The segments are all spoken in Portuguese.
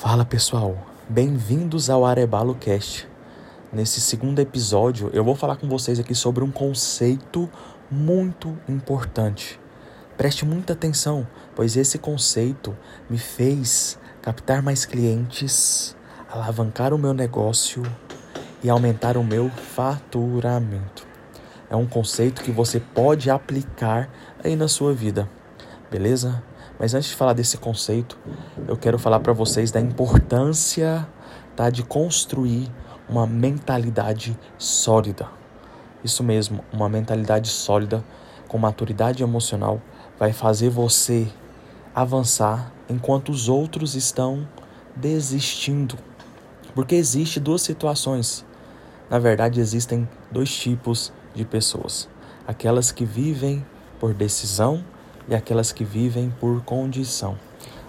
Fala pessoal, bem-vindos ao Arebalo Cast. Nesse segundo episódio, eu vou falar com vocês aqui sobre um conceito muito importante. Preste muita atenção, pois esse conceito me fez captar mais clientes, alavancar o meu negócio e aumentar o meu faturamento. É um conceito que você pode aplicar aí na sua vida, beleza? Mas antes de falar desse conceito, eu quero falar para vocês da importância tá, de construir uma mentalidade sólida. Isso mesmo, uma mentalidade sólida com maturidade emocional vai fazer você avançar enquanto os outros estão desistindo. Porque existe duas situações. Na verdade, existem dois tipos de pessoas: aquelas que vivem por decisão e aquelas que vivem por condição.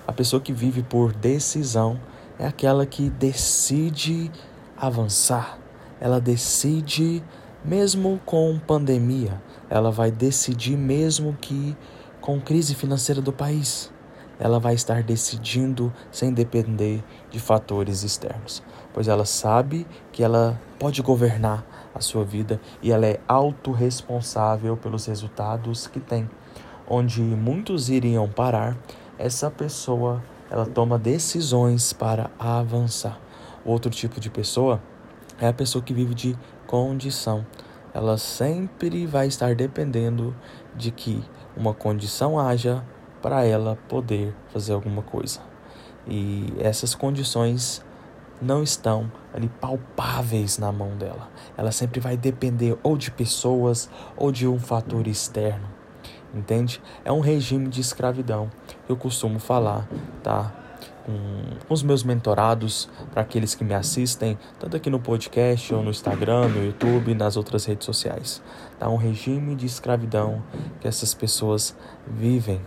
A pessoa que vive por decisão é aquela que decide avançar, ela decide mesmo com pandemia, ela vai decidir mesmo que com crise financeira do país, ela vai estar decidindo sem depender de fatores externos, pois ela sabe que ela pode governar a sua vida e ela é autorresponsável pelos resultados que tem onde muitos iriam parar, essa pessoa ela toma decisões para avançar. Outro tipo de pessoa é a pessoa que vive de condição. Ela sempre vai estar dependendo de que uma condição haja para ela poder fazer alguma coisa. E essas condições não estão ali palpáveis na mão dela. Ela sempre vai depender ou de pessoas ou de um fator externo entende? É um regime de escravidão eu costumo falar, tá? Com os meus mentorados, para aqueles que me assistem, tanto aqui no podcast, ou no Instagram, no YouTube, nas outras redes sociais. Tá? Um regime de escravidão que essas pessoas vivem.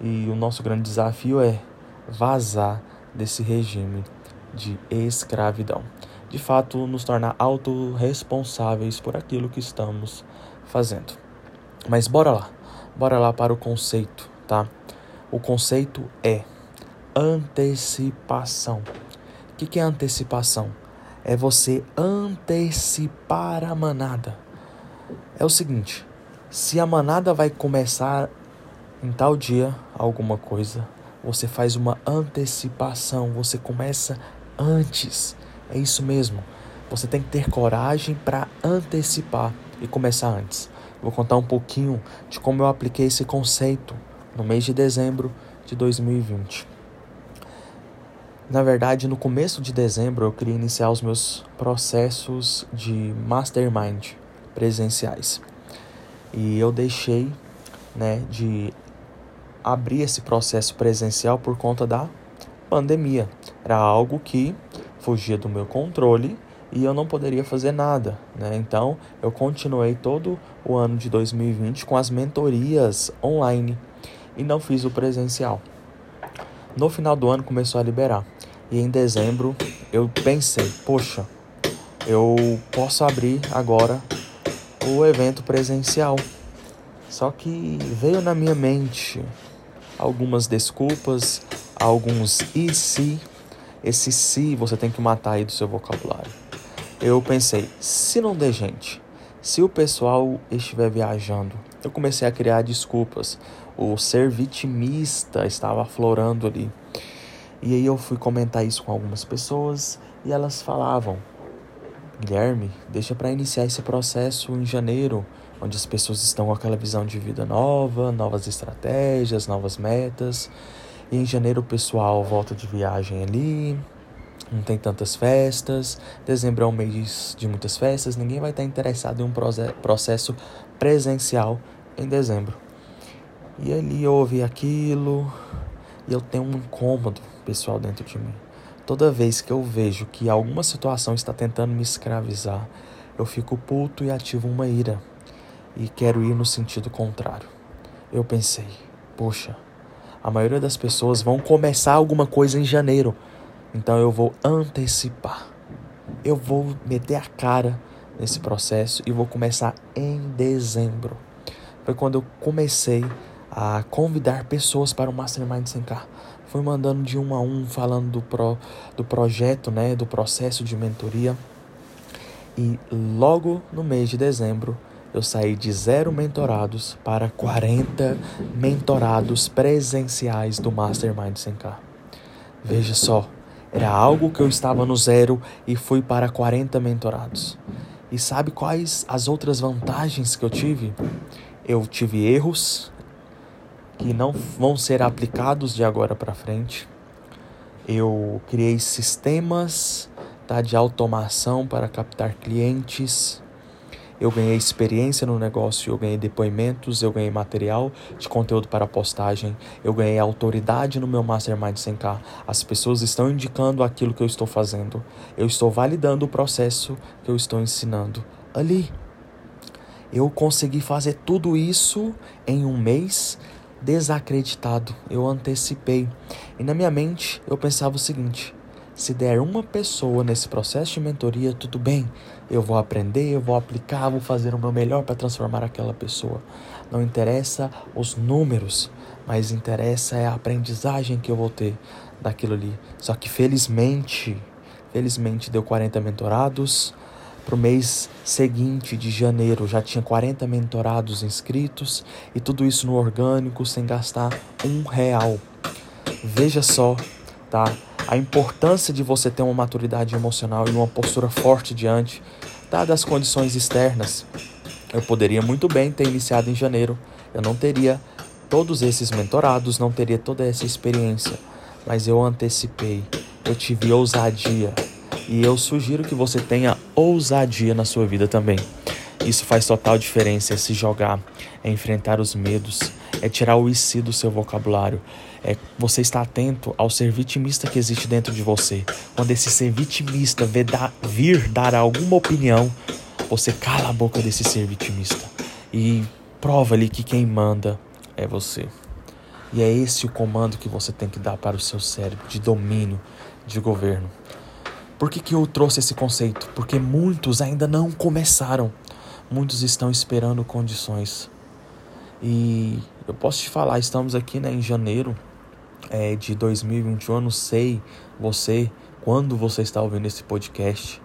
E o nosso grande desafio é vazar desse regime de escravidão. De fato, nos tornar autorresponsáveis por aquilo que estamos fazendo. Mas bora lá. Bora lá para o conceito, tá? O conceito é antecipação. O que é antecipação? É você antecipar a manada. É o seguinte: se a manada vai começar em tal dia alguma coisa, você faz uma antecipação, você começa antes. É isso mesmo. Você tem que ter coragem para antecipar e começar antes. Vou contar um pouquinho de como eu apliquei esse conceito no mês de dezembro de 2020. Na verdade, no começo de dezembro, eu queria iniciar os meus processos de mastermind presenciais. E eu deixei né, de abrir esse processo presencial por conta da pandemia. Era algo que fugia do meu controle e eu não poderia fazer nada, né? Então, eu continuei todo o ano de 2020 com as mentorias online e não fiz o presencial. No final do ano começou a liberar. E em dezembro eu pensei, poxa, eu posso abrir agora o evento presencial. Só que veio na minha mente algumas desculpas, alguns e se. Esse se você tem que matar aí do seu vocabulário eu pensei, se não der gente, se o pessoal estiver viajando, eu comecei a criar desculpas. O ser vitimista estava aflorando ali. E aí eu fui comentar isso com algumas pessoas e elas falavam: Guilherme, deixa para iniciar esse processo em janeiro, onde as pessoas estão com aquela visão de vida nova, novas estratégias, novas metas. E em janeiro o pessoal volta de viagem ali, não tem tantas festas. Dezembro é um mês de muitas festas, ninguém vai estar interessado em um processo presencial em dezembro. E ali eu ouvi aquilo e eu tenho um incômodo pessoal dentro de mim. Toda vez que eu vejo que alguma situação está tentando me escravizar, eu fico puto e ativo uma ira e quero ir no sentido contrário. Eu pensei, poxa, a maioria das pessoas vão começar alguma coisa em janeiro então eu vou antecipar. Eu vou meter a cara nesse processo e vou começar em dezembro. Foi quando eu comecei a convidar pessoas para o Mastermind 100K. fui mandando de um a um, falando do, pro, do projeto, né, do processo de mentoria. E logo no mês de dezembro, eu saí de zero mentorados para 40 mentorados presenciais do Mastermind 100K. Veja só, era algo que eu estava no zero e fui para 40 mentorados. E sabe quais as outras vantagens que eu tive? Eu tive erros que não vão ser aplicados de agora para frente. Eu criei sistemas tá, de automação para captar clientes eu ganhei experiência no negócio, eu ganhei depoimentos, eu ganhei material de conteúdo para postagem, eu ganhei autoridade no meu Mastermind 100K. As pessoas estão indicando aquilo que eu estou fazendo. Eu estou validando o processo que eu estou ensinando ali. Eu consegui fazer tudo isso em um mês desacreditado. Eu antecipei. E na minha mente eu pensava o seguinte: se der uma pessoa nesse processo de mentoria, tudo bem. Eu vou aprender, eu vou aplicar, vou fazer o meu melhor para transformar aquela pessoa. Não interessa os números, mas interessa é a aprendizagem que eu vou ter daquilo ali. Só que felizmente, felizmente deu 40 mentorados. Para o mês seguinte de janeiro já tinha 40 mentorados inscritos e tudo isso no orgânico sem gastar um real. Veja só, tá? A importância de você ter uma maturidade emocional e uma postura forte diante das condições externas. Eu poderia muito bem ter iniciado em janeiro, eu não teria todos esses mentorados, não teria toda essa experiência, mas eu antecipei, eu tive ousadia e eu sugiro que você tenha ousadia na sua vida também. Isso faz total diferença, é se jogar, é enfrentar os medos, é tirar o IC do seu vocabulário. É você estar atento ao ser vitimista que existe dentro de você. Quando esse ser vitimista vir dar alguma opinião, você cala a boca desse ser vitimista e prova ali que quem manda é você. E é esse o comando que você tem que dar para o seu cérebro de domínio, de governo. Por que, que eu trouxe esse conceito? Porque muitos ainda não começaram. Muitos estão esperando condições. E eu posso te falar, estamos aqui né, em janeiro é, de 2021. Eu não sei você, quando você está ouvindo esse podcast.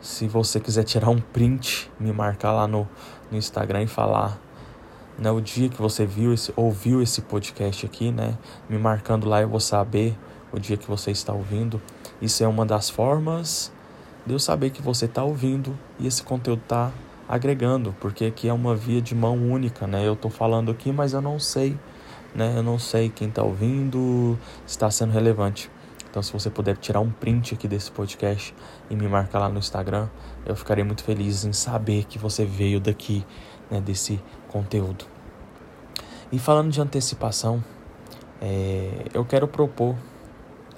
Se você quiser tirar um print, me marcar lá no, no Instagram e falar né, o dia que você viu esse, ouviu esse podcast aqui, né? Me marcando lá, eu vou saber o dia que você está ouvindo. Isso é uma das formas de eu saber que você está ouvindo e esse conteúdo está agregando, porque aqui é uma via de mão única, né? Eu tô falando aqui, mas eu não sei, né? Eu não sei quem tá ouvindo, está sendo relevante. Então, se você puder tirar um print aqui desse podcast e me marcar lá no Instagram, eu ficarei muito feliz em saber que você veio daqui, né, desse conteúdo. E falando de antecipação, é, eu quero propor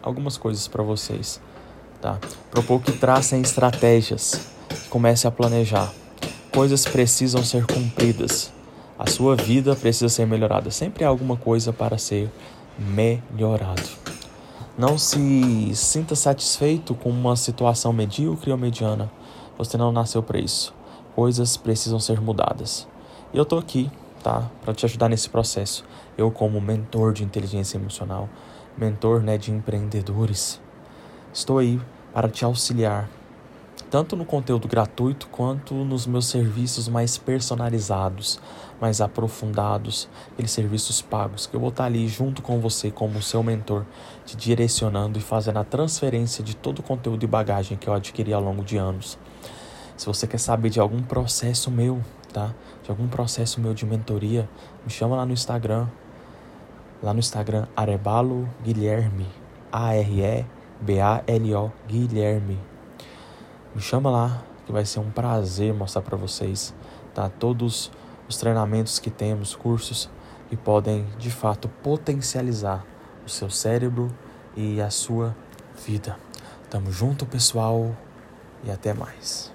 algumas coisas para vocês, tá? Propor que tracem estratégias, que comecem a planejar coisas precisam ser cumpridas. A sua vida precisa ser melhorada. Sempre há alguma coisa para ser melhorado. Não se sinta satisfeito com uma situação medíocre ou mediana. Você não nasceu para isso. Coisas precisam ser mudadas. E eu tô aqui, tá, para te ajudar nesse processo. Eu como mentor de inteligência emocional, mentor, né, de empreendedores, estou aí para te auxiliar tanto no conteúdo gratuito quanto nos meus serviços mais personalizados, mais aprofundados, aqueles serviços pagos, que eu vou estar ali junto com você como seu mentor, te direcionando e fazendo a transferência de todo o conteúdo e bagagem que eu adquiri ao longo de anos. Se você quer saber de algum processo meu, tá? De algum processo meu de mentoria, me chama lá no Instagram. Lá no Instagram, Arebalo Guilherme. A-R-E-B-A-L-O Guilherme. Me chama lá, que vai ser um prazer mostrar para vocês tá? todos os treinamentos que temos, cursos que podem de fato potencializar o seu cérebro e a sua vida. Tamo junto, pessoal, e até mais.